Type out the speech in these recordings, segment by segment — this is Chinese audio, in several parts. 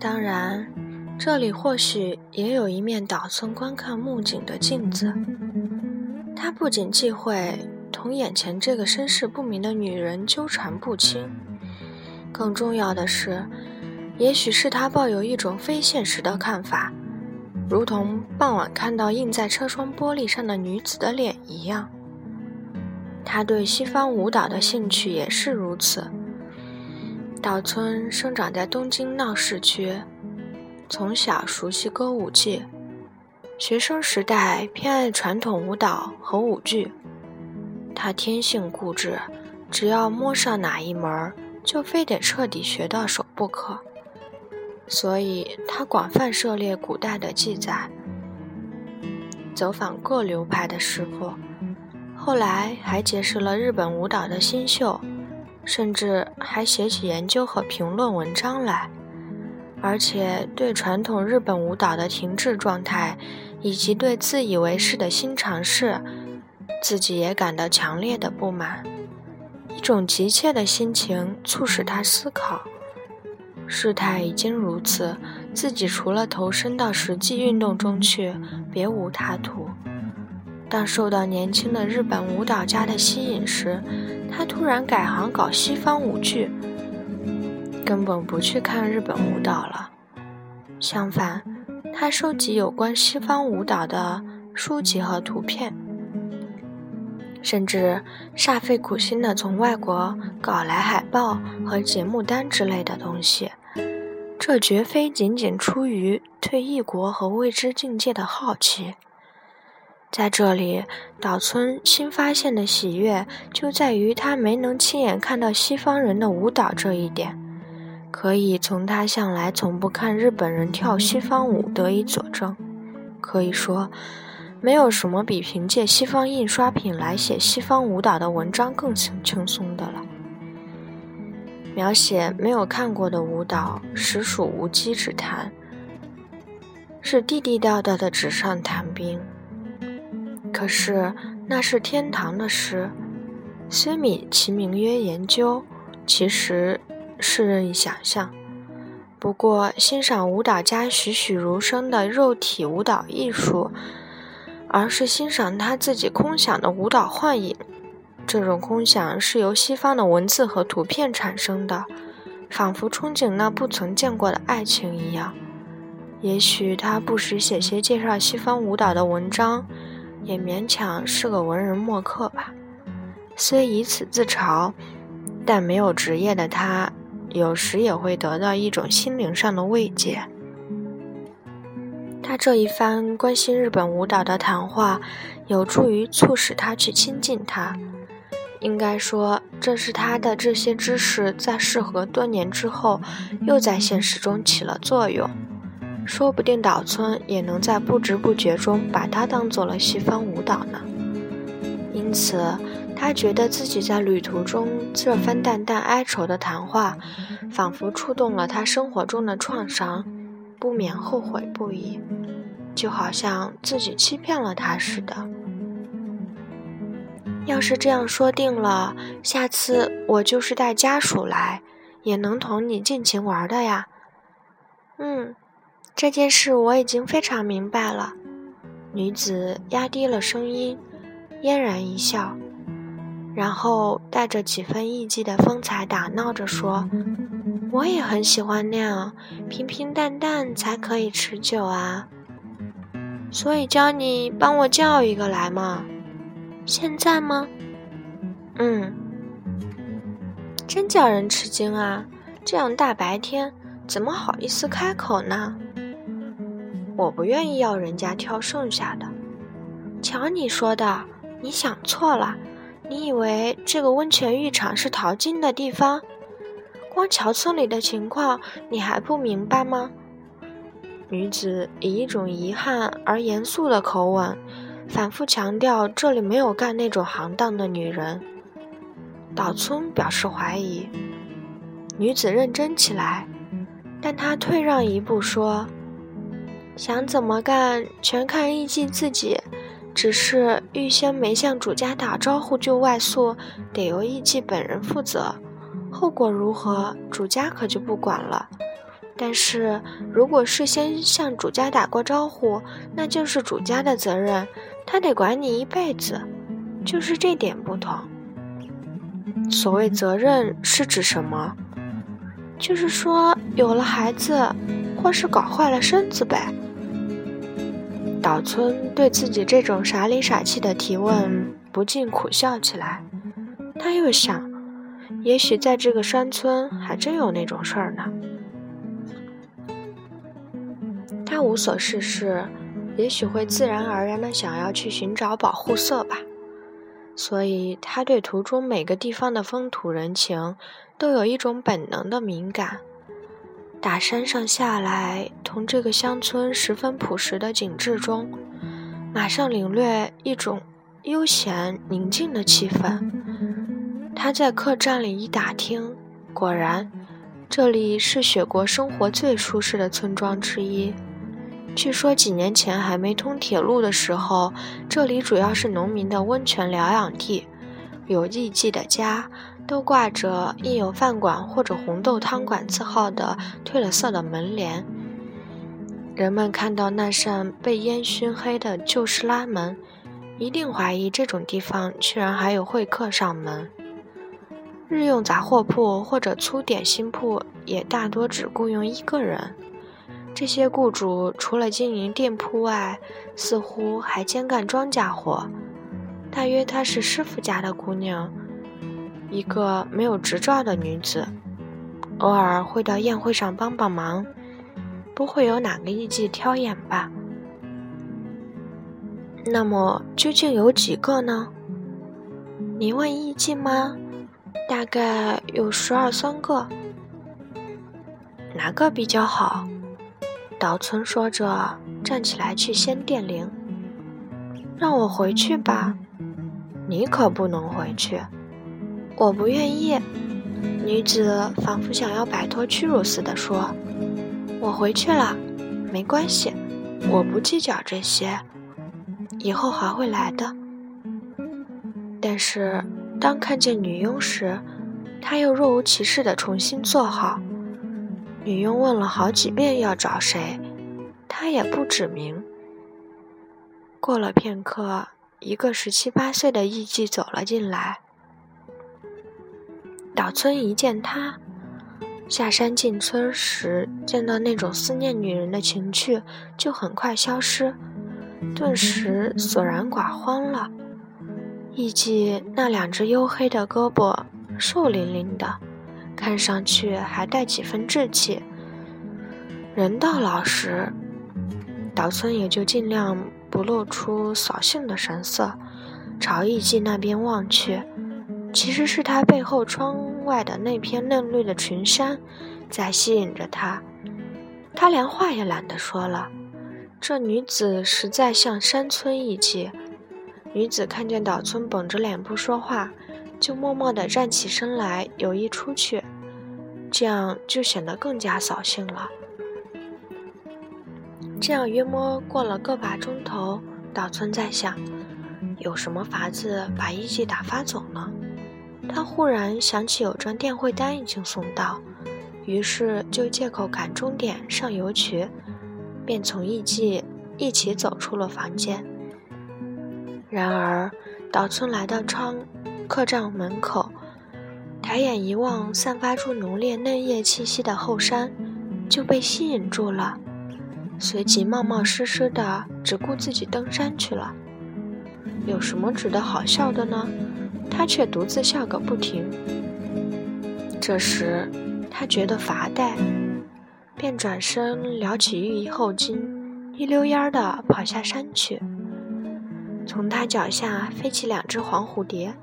当然，这里或许也有一面岛村观看木槿的镜子。他不仅忌讳同眼前这个身世不明的女人纠缠不清，更重要的是，也许是他抱有一种非现实的看法，如同傍晚看到映在车窗玻璃上的女子的脸一样。他对西方舞蹈的兴趣也是如此。岛村生长在东京闹市区，从小熟悉歌舞伎。学生时代偏爱传统舞蹈和舞剧，他天性固执，只要摸上哪一门，就非得彻底学到手不可。所以，他广泛涉猎古代的记载，走访各流派的师傅，后来还结识了日本舞蹈的新秀，甚至还写起研究和评论文章来。而且，对传统日本舞蹈的停滞状态。以及对自以为是的新尝试，自己也感到强烈的不满。一种急切的心情促使他思考：事态已经如此，自己除了投身到实际运动中去，别无他途。当受到年轻的日本舞蹈家的吸引时，他突然改行搞西方舞剧，根本不去看日本舞蹈了。相反。他收集有关西方舞蹈的书籍和图片，甚至煞费苦心地从外国搞来海报和节目单之类的东西。这绝非仅仅出于对异国和未知境界的好奇。在这里，岛村新发现的喜悦就在于他没能亲眼看到西方人的舞蹈这一点。可以从他向来从不看日本人跳西方舞得以佐证。可以说，没有什么比凭借西方印刷品来写西方舞蹈的文章更轻松的了。描写没有看过的舞蹈，实属无稽之谈，是地地道道的纸上谈兵。可是那是天堂的诗，虽米其名曰研究，其实。是任意想象。不过，欣赏舞蹈家栩栩如生的肉体舞蹈艺术，而是欣赏他自己空想的舞蹈幻影。这种空想是由西方的文字和图片产生的，仿佛憧憬那不曾见过的爱情一样。也许他不时写些介绍西方舞蹈的文章，也勉强是个文人墨客吧。虽以此自嘲，但没有职业的他。有时也会得到一种心灵上的慰藉。他这一番关心日本舞蹈的谈话，有助于促使他去亲近他。应该说，这是他的这些知识在适合多年之后，又在现实中起了作用。说不定岛村也能在不知不觉中把它当做了西方舞蹈呢。因此。他觉得自己在旅途中这番淡淡哀愁的谈话，仿佛触动了他生活中的创伤，不免后悔不已，就好像自己欺骗了他似的。要是这样说定了，下次我就是带家属来，也能同你尽情玩的呀。嗯，这件事我已经非常明白了。女子压低了声音，嫣然一笑。然后带着几分艺伎的风采打闹着说：“我也很喜欢那样平平淡淡才可以持久啊，所以教你帮我叫一个来嘛。现在吗？嗯，真叫人吃惊啊！这样大白天怎么好意思开口呢？我不愿意要人家挑剩下的。瞧你说的，你想错了。”你以为这个温泉浴场是淘金的地方？光瞧村里的情况，你还不明白吗？女子以一种遗憾而严肃的口吻，反复强调这里没有干那种行当的女人。岛村表示怀疑。女子认真起来，但她退让一步说：“想怎么干，全看艺妓自己。”只是预先没向主家打招呼就外宿，得由艺妓本人负责。后果如何，主家可就不管了。但是如果事先向主家打过招呼，那就是主家的责任，他得管你一辈子，就是这点不同。所谓责任是指什么？就是说有了孩子，或是搞坏了身子呗。岛村对自己这种傻里傻气的提问不禁苦笑起来。他又想，也许在这个山村还真有那种事儿呢。他无所事事，也许会自然而然的想要去寻找保护色吧。所以他对途中每个地方的风土人情都有一种本能的敏感。打山上下来，同这个乡村十分朴实的景致中，马上领略一种悠闲宁静的气氛。他在客栈里一打听，果然，这里是雪国生活最舒适的村庄之一。据说几年前还没通铁路的时候，这里主要是农民的温泉疗养地，有艺妓的家。都挂着印有饭馆或者红豆汤馆字号的褪了色的门帘。人们看到那扇被烟熏黑的旧式拉门，一定怀疑这种地方居然还有会客上门。日用杂货铺或者粗点心铺也大多只雇佣一个人。这些雇主除了经营店铺外，似乎还兼干庄稼活。大约她是师傅家的姑娘。一个没有执照的女子，偶尔会到宴会上帮帮忙，不会有哪个艺妓挑眼吧？那么究竟有几个呢？你问艺妓吗？大概有十二三个。哪个比较好？岛村说着，站起来去掀电铃。让我回去吧。你可不能回去。我不愿意，女子仿佛想要摆脱屈辱似的说：“我回去了，没关系，我不计较这些，以后还会来的。”但是当看见女佣时，她又若无其事地重新坐好。女佣问了好几遍要找谁，她也不指明。过了片刻，一个十七八岁的艺妓走了进来。岛村一见他，下山进村时见到那种思念女人的情趣就很快消失，顿时索然寡欢了。艺妓那两只黝黑的胳膊，瘦伶伶的，看上去还带几分稚气。人到老时，岛村也就尽量不露出扫兴的神色，朝艺妓那边望去。其实是他背后窗外的那片嫩绿的群山，在吸引着他。他连话也懒得说了。这女子实在像山村艺妓。女子看见岛村绷着脸不说话，就默默地站起身来，有意出去，这样就显得更加扫兴了。这样约摸过了个把钟头，岛村在想，有什么法子把艺妓打发走呢？他忽然想起有张电汇单已经送到，于是就借口赶钟点上邮局，便从艺妓一起走出了房间。然而，岛村来到窗客栈门口，抬眼一望，散发出浓烈嫩叶气息的后山，就被吸引住了，随即冒冒失失的只顾自己登山去了。有什么值得好笑的呢？他却独自笑个不停。这时，他觉得乏怠，便转身撩起浴衣后襟，一溜烟儿地跑下山去。从他脚下飞起两只黄蝴蝶，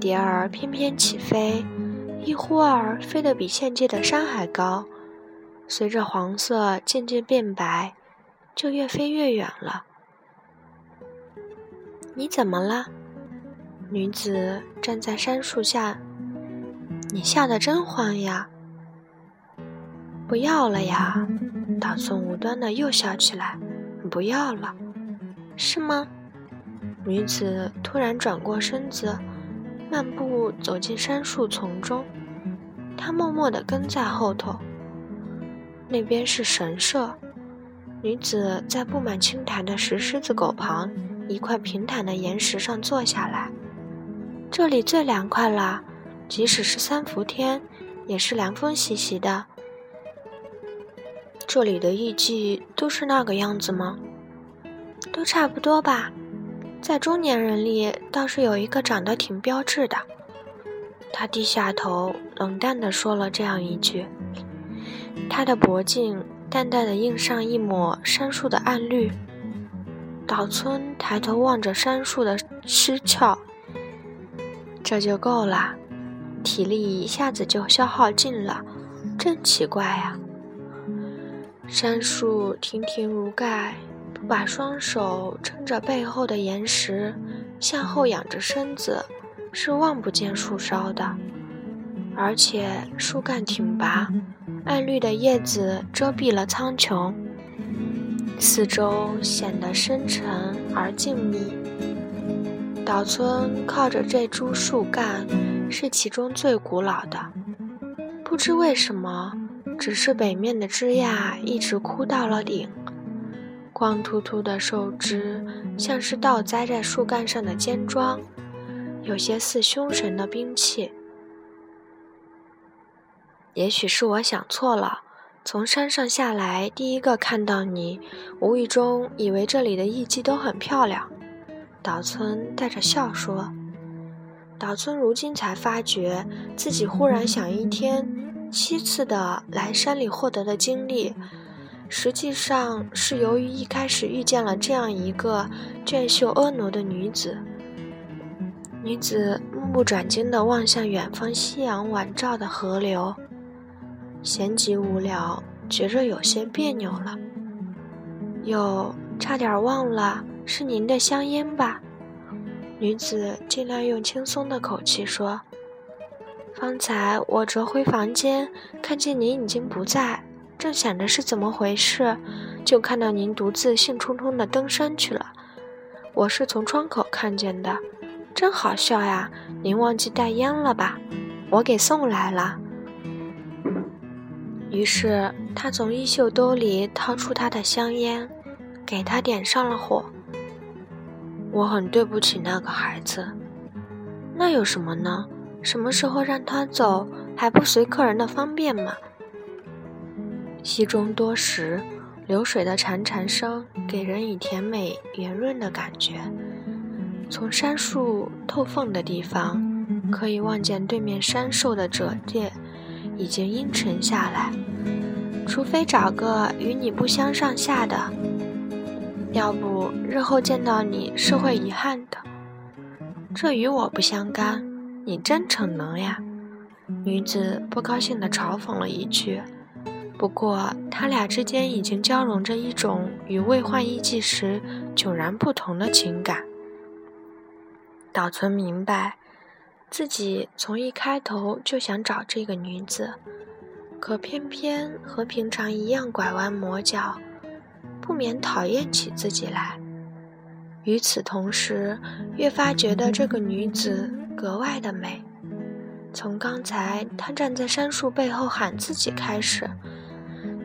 蝶儿翩翩起飞，一忽儿飞得比现界的山还高，随着黄色渐渐变白，就越飞越远了。你怎么了？女子站在杉树下，你笑得真欢呀！不要了呀！岛村无端的又笑起来，不要了，是吗？女子突然转过身子，漫步走进杉树丛中，她默默地跟在后头。那边是神社。女子在布满青苔的石狮子狗旁一块平坦的岩石上坐下来。这里最凉快了，即使是三伏天，也是凉风习习的。这里的艺妓都是那个样子吗？都差不多吧。在中年人里，倒是有一个长得挺标致的。他低下头，冷淡地说了这样一句。他的脖颈淡淡的映上一抹杉树的暗绿。岛村抬头望着杉树的枝鞘。这就够了，体力一下子就消耗尽了，真奇怪呀！杉树亭亭如盖，不把双手撑着背后的岩石，向后仰着身子，是望不见树梢的。而且树干挺拔，暗绿的叶子遮蔽了苍穹，四周显得深沉而静谧。岛村靠着这株树干，是其中最古老的。不知为什么，只是北面的枝桠一直枯到了顶，光秃秃的树枝像是倒栽在树干上的尖桩，有些似凶神的兵器。也许是我想错了，从山上下来，第一个看到你，无意中以为这里的艺妓都很漂亮。岛村带着笑说：“岛村如今才发觉，自己忽然想一天七次的来山里获得的经历，实际上是由于一开始遇见了这样一个俊秀婀娜的女子。”女子目不转睛地望向远方夕阳晚照的河流，闲极无聊，觉着有些别扭了，又差点忘了。是您的香烟吧？女子尽量用轻松的口气说：“方才我折回房间，看见您已经不在，正想着是怎么回事，就看到您独自兴冲冲地登山去了。我是从窗口看见的，真好笑呀！您忘记带烟了吧？我给送来了。”于是他从衣袖兜里掏出他的香烟，给他点上了火。我很对不起那个孩子，那有什么呢？什么时候让他走还不随客人的方便嘛。溪中多石，流水的潺潺声给人以甜美圆润的感觉。从杉树透缝的地方，可以望见对面山兽的褶叶已经阴沉下来。除非找个与你不相上下的。要不日后见到你是会遗憾的，这与我不相干。你真逞能呀！女子不高兴地嘲讽了一句。不过他俩之间已经交融着一种与未换衣季时迥然不同的情感。岛村明白，自己从一开头就想找这个女子，可偏偏和平常一样拐弯抹角。不免讨厌起自己来。与此同时，越发觉得这个女子格外的美。从刚才他站在杉树背后喊自己开始，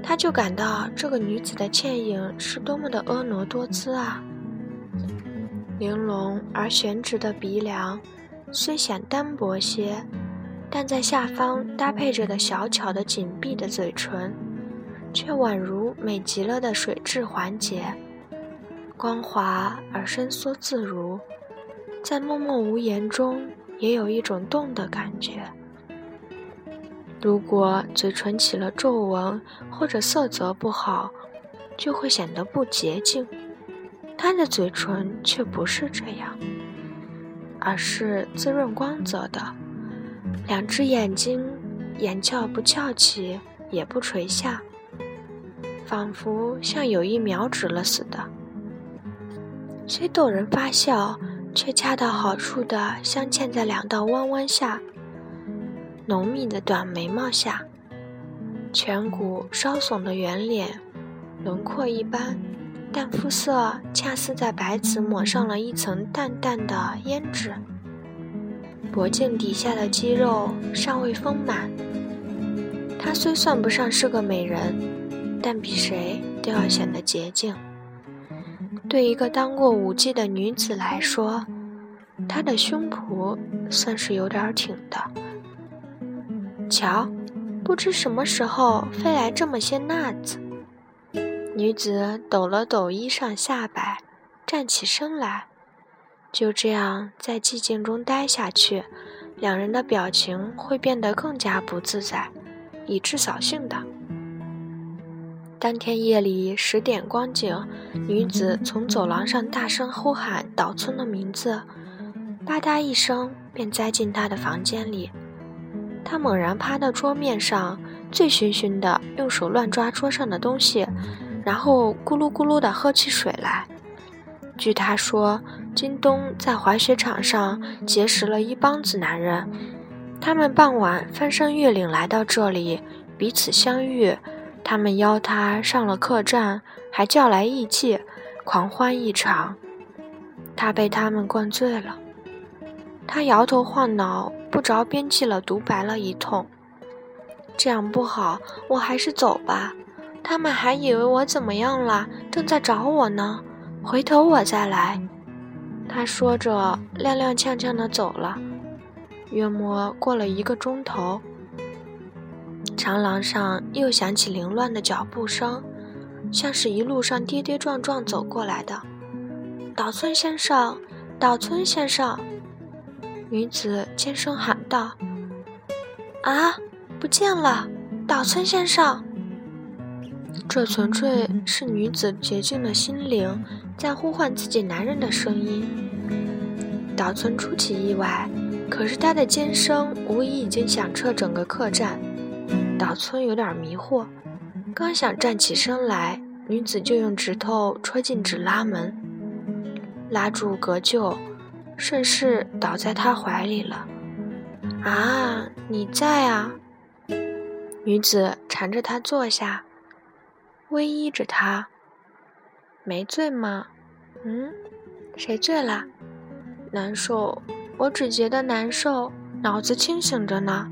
他就感到这个女子的倩影是多么的婀娜多姿啊！玲珑而悬直的鼻梁，虽显单薄些，但在下方搭配着的小巧的紧闭的嘴唇。却宛如美极了的水质环节，光滑而伸缩自如，在默默无言中也有一种动的感觉。如果嘴唇起了皱纹或者色泽不好，就会显得不洁净。她的嘴唇却不是这样，而是滋润光泽的，两只眼睛眼翘不翘起，也不垂下。仿佛像有意瞄准了似的，虽逗人发笑，却恰到好处地镶嵌在两道弯弯下、浓密的短眉毛下，颧骨稍耸的圆脸，轮廓一般，但肤色恰似在白瓷抹上了一层淡淡的胭脂。脖颈底下的肌肉尚未丰满，她虽算不上是个美人。但比谁都要显得洁净。对一个当过舞妓的女子来说，她的胸脯算是有点挺的。瞧，不知什么时候飞来这么些纳子。女子抖了抖衣裳下摆，站起身来。就这样在寂静中待下去，两人的表情会变得更加不自在，以致扫兴的。当天夜里十点光景，女子从走廊上大声呼喊岛村的名字，吧嗒一声便栽进他的房间里。他猛然趴到桌面上，醉醺醺的用手乱抓桌上的东西，然后咕噜咕噜的喝起水来。据他说，京东在滑雪场上结识了一帮子男人，他们傍晚翻山越岭来到这里，彼此相遇。他们邀他上了客栈，还叫来义气，狂欢一场。他被他们灌醉了，他摇头晃脑，不着边际了独白了一通。这样不好，我还是走吧。他们还以为我怎么样了，正在找我呢。回头我再来，他说着，踉踉跄跄地走了。约莫过了一个钟头，长廊上又响起凌乱的脚步声，像是一路上跌跌撞撞走过来的。岛村先生，岛村先生，女子尖声喊道：“啊，不见了，岛村先生！”这纯粹是女子洁净的心灵。在呼唤自己男人的声音，岛村出其意外，可是他的尖声无疑已经响彻整个客栈。岛村有点迷惑，刚想站起身来，女子就用指头戳进纸拉门，拉住格臼，顺势倒在他怀里了。啊，你在啊！女子缠着他坐下，偎依着他。没醉吗？嗯，谁醉了？难受，我只觉得难受，脑子清醒着呢。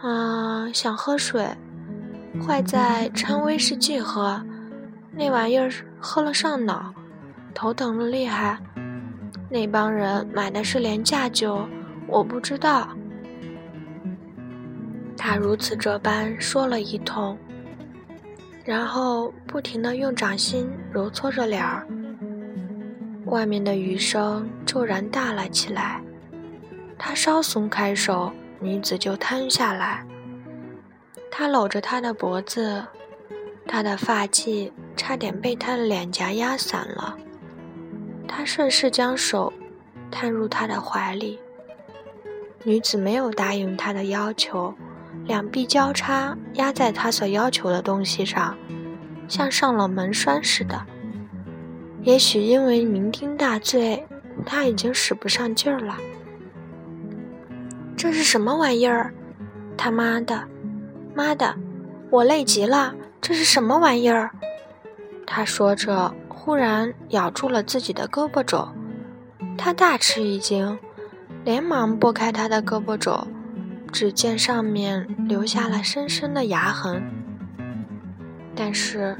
啊，想喝水，坏在掺威士忌喝，那玩意儿喝了上脑，头疼的厉害。那帮人买的是廉价酒，我不知道。他如此这般说了一通。然后不停地用掌心揉搓着脸儿。外面的雨声骤然大了起来，他稍松开手，女子就瘫下来。他搂着她的脖子，她的发髻差点被他的脸颊压散了。他顺势将手探入她的怀里。女子没有答应他的要求。两臂交叉压在他所要求的东西上，像上了门栓似的。也许因为酩酊大醉，他已经使不上劲儿了。这是什么玩意儿？他妈的，妈的，我累极了！这是什么玩意儿？他说着，忽然咬住了自己的胳膊肘。他大吃一惊，连忙拨开他的胳膊肘。只见上面留下了深深的牙痕，但是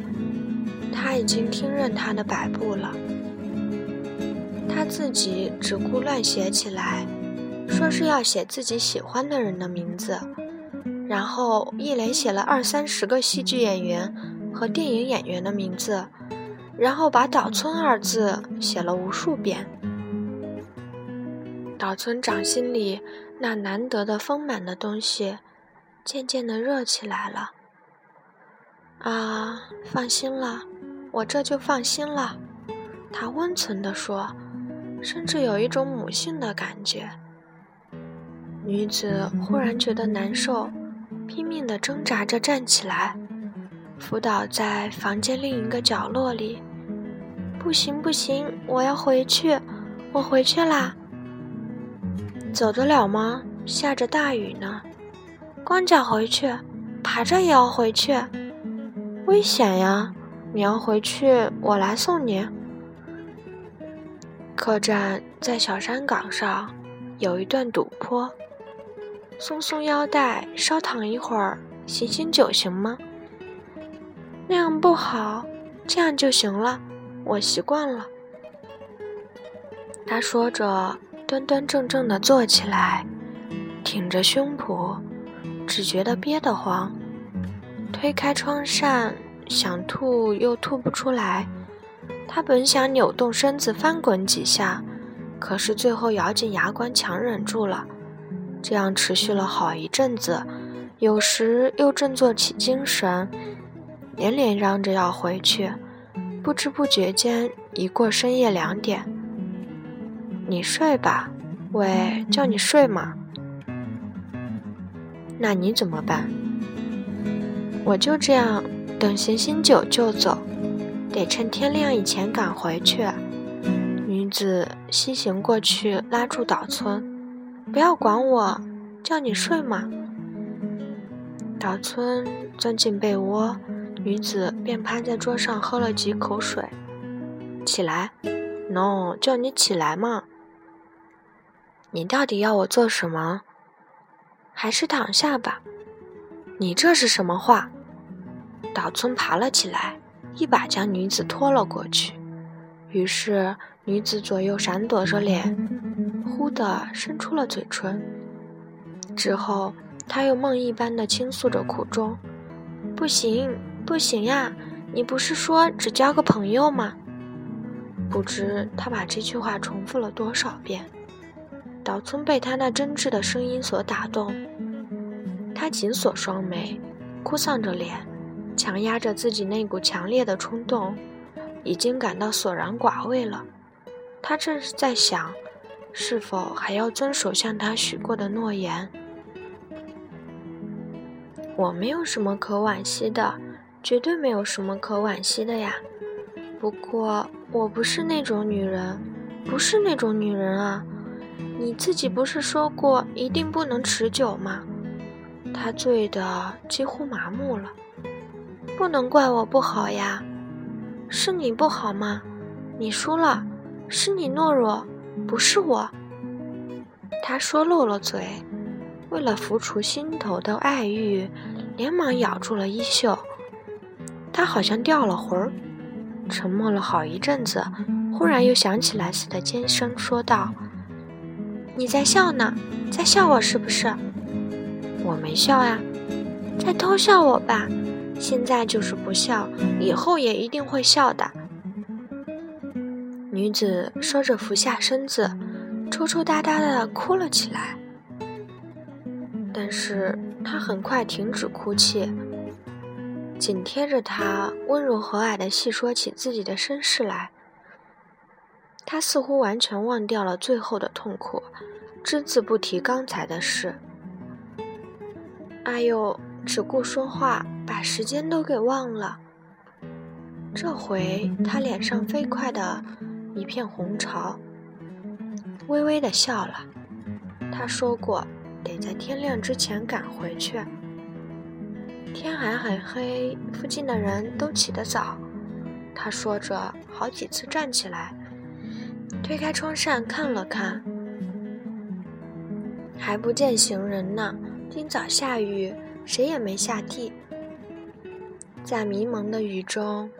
他已经听任他的摆布了。他自己只顾乱写起来，说是要写自己喜欢的人的名字，然后一连写了二三十个戏剧演员和电影演员的名字，然后把“岛村”二字写了无数遍。岛村掌心里。那难得的丰满的东西，渐渐的热起来了。啊，放心了，我这就放心了。他温存地说，甚至有一种母性的感觉。女子忽然觉得难受，拼命地挣扎着站起来，伏倒在房间另一个角落里。不行，不行，我要回去，我回去啦。走得了吗？下着大雨呢，光脚回去，爬着也要回去，危险呀！你要回去，我来送你。客栈在小山岗上，有一段陡坡。松松腰带，稍躺一会儿，醒醒酒行吗？那样不好，这样就行了，我习惯了。他说着，端端正正的坐起来，挺着胸脯，只觉得憋得慌，推开窗扇，想吐又吐不出来。他本想扭动身子翻滚几下，可是最后咬紧牙关强忍住了。这样持续了好一阵子，有时又振作起精神，连连嚷着要回去。不知不觉间已过深夜两点。你睡吧，喂，叫你睡嘛。那你怎么办？我就这样等醒醒酒就走，得趁天亮以前赶回去。女子西行过去，拉住岛村。不要管我，叫你睡嘛。岛村钻进被窝，女子便趴在桌上喝了几口水。起来，no，叫你起来嘛。你到底要我做什么？还是躺下吧。你这是什么话？岛村爬了起来，一把将女子拖了过去。于是女子左右闪躲着脸。忽地伸出了嘴唇，之后他又梦一般的倾诉着苦衷：“不行，不行呀！你不是说只交个朋友吗？”不知他把这句话重复了多少遍。岛村被他那真挚的声音所打动，他紧锁双眉，哭丧着脸，强压着自己那股强烈的冲动，已经感到索然寡味了。他正是在想。是否还要遵守向他许过的诺言？我没有什么可惋惜的，绝对没有什么可惋惜的呀。不过我不是那种女人，不是那种女人啊！你自己不是说过一定不能持久吗？他醉得几乎麻木了，不能怪我不好呀，是你不好吗？你输了，是你懦弱。不是我，他说漏了嘴，为了拂除心头的爱欲，连忙咬住了衣袖。他好像掉了魂儿，沉默了好一阵子，忽然又想起来似的，尖声说道：“你在笑呢，在笑我是不是？我没笑呀，在偷笑我吧。现在就是不笑，以后也一定会笑的。”女子说着，俯下身子，抽抽搭搭的哭了起来。但是她很快停止哭泣，紧贴着他，温柔和蔼的细说起自己的身世来。她似乎完全忘掉了最后的痛苦，只字不提刚才的事。哎呦，只顾说话，把时间都给忘了。这回他脸上飞快的。一片红潮，微微的笑了。他说过，得在天亮之前赶回去。天还很黑，附近的人都起得早。他说着，好几次站起来，推开窗扇看了看，还不见行人呢。今早下雨，谁也没下地。在迷蒙的雨中，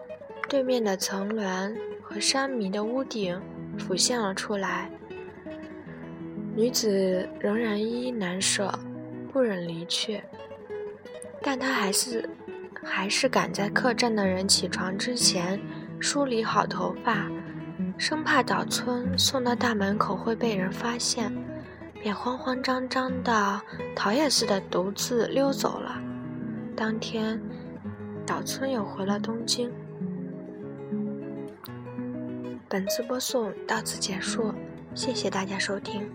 对面的层峦。山迷的屋顶浮现了出来。女子仍然依依难舍，不忍离去，但她还是还是赶在客栈的人起床之前梳理好头发，生怕岛村送到大门口会被人发现，便慌慌张张的逃也似的独自溜走了。当天，岛村又回了东京。本次播送到此结束，谢谢大家收听。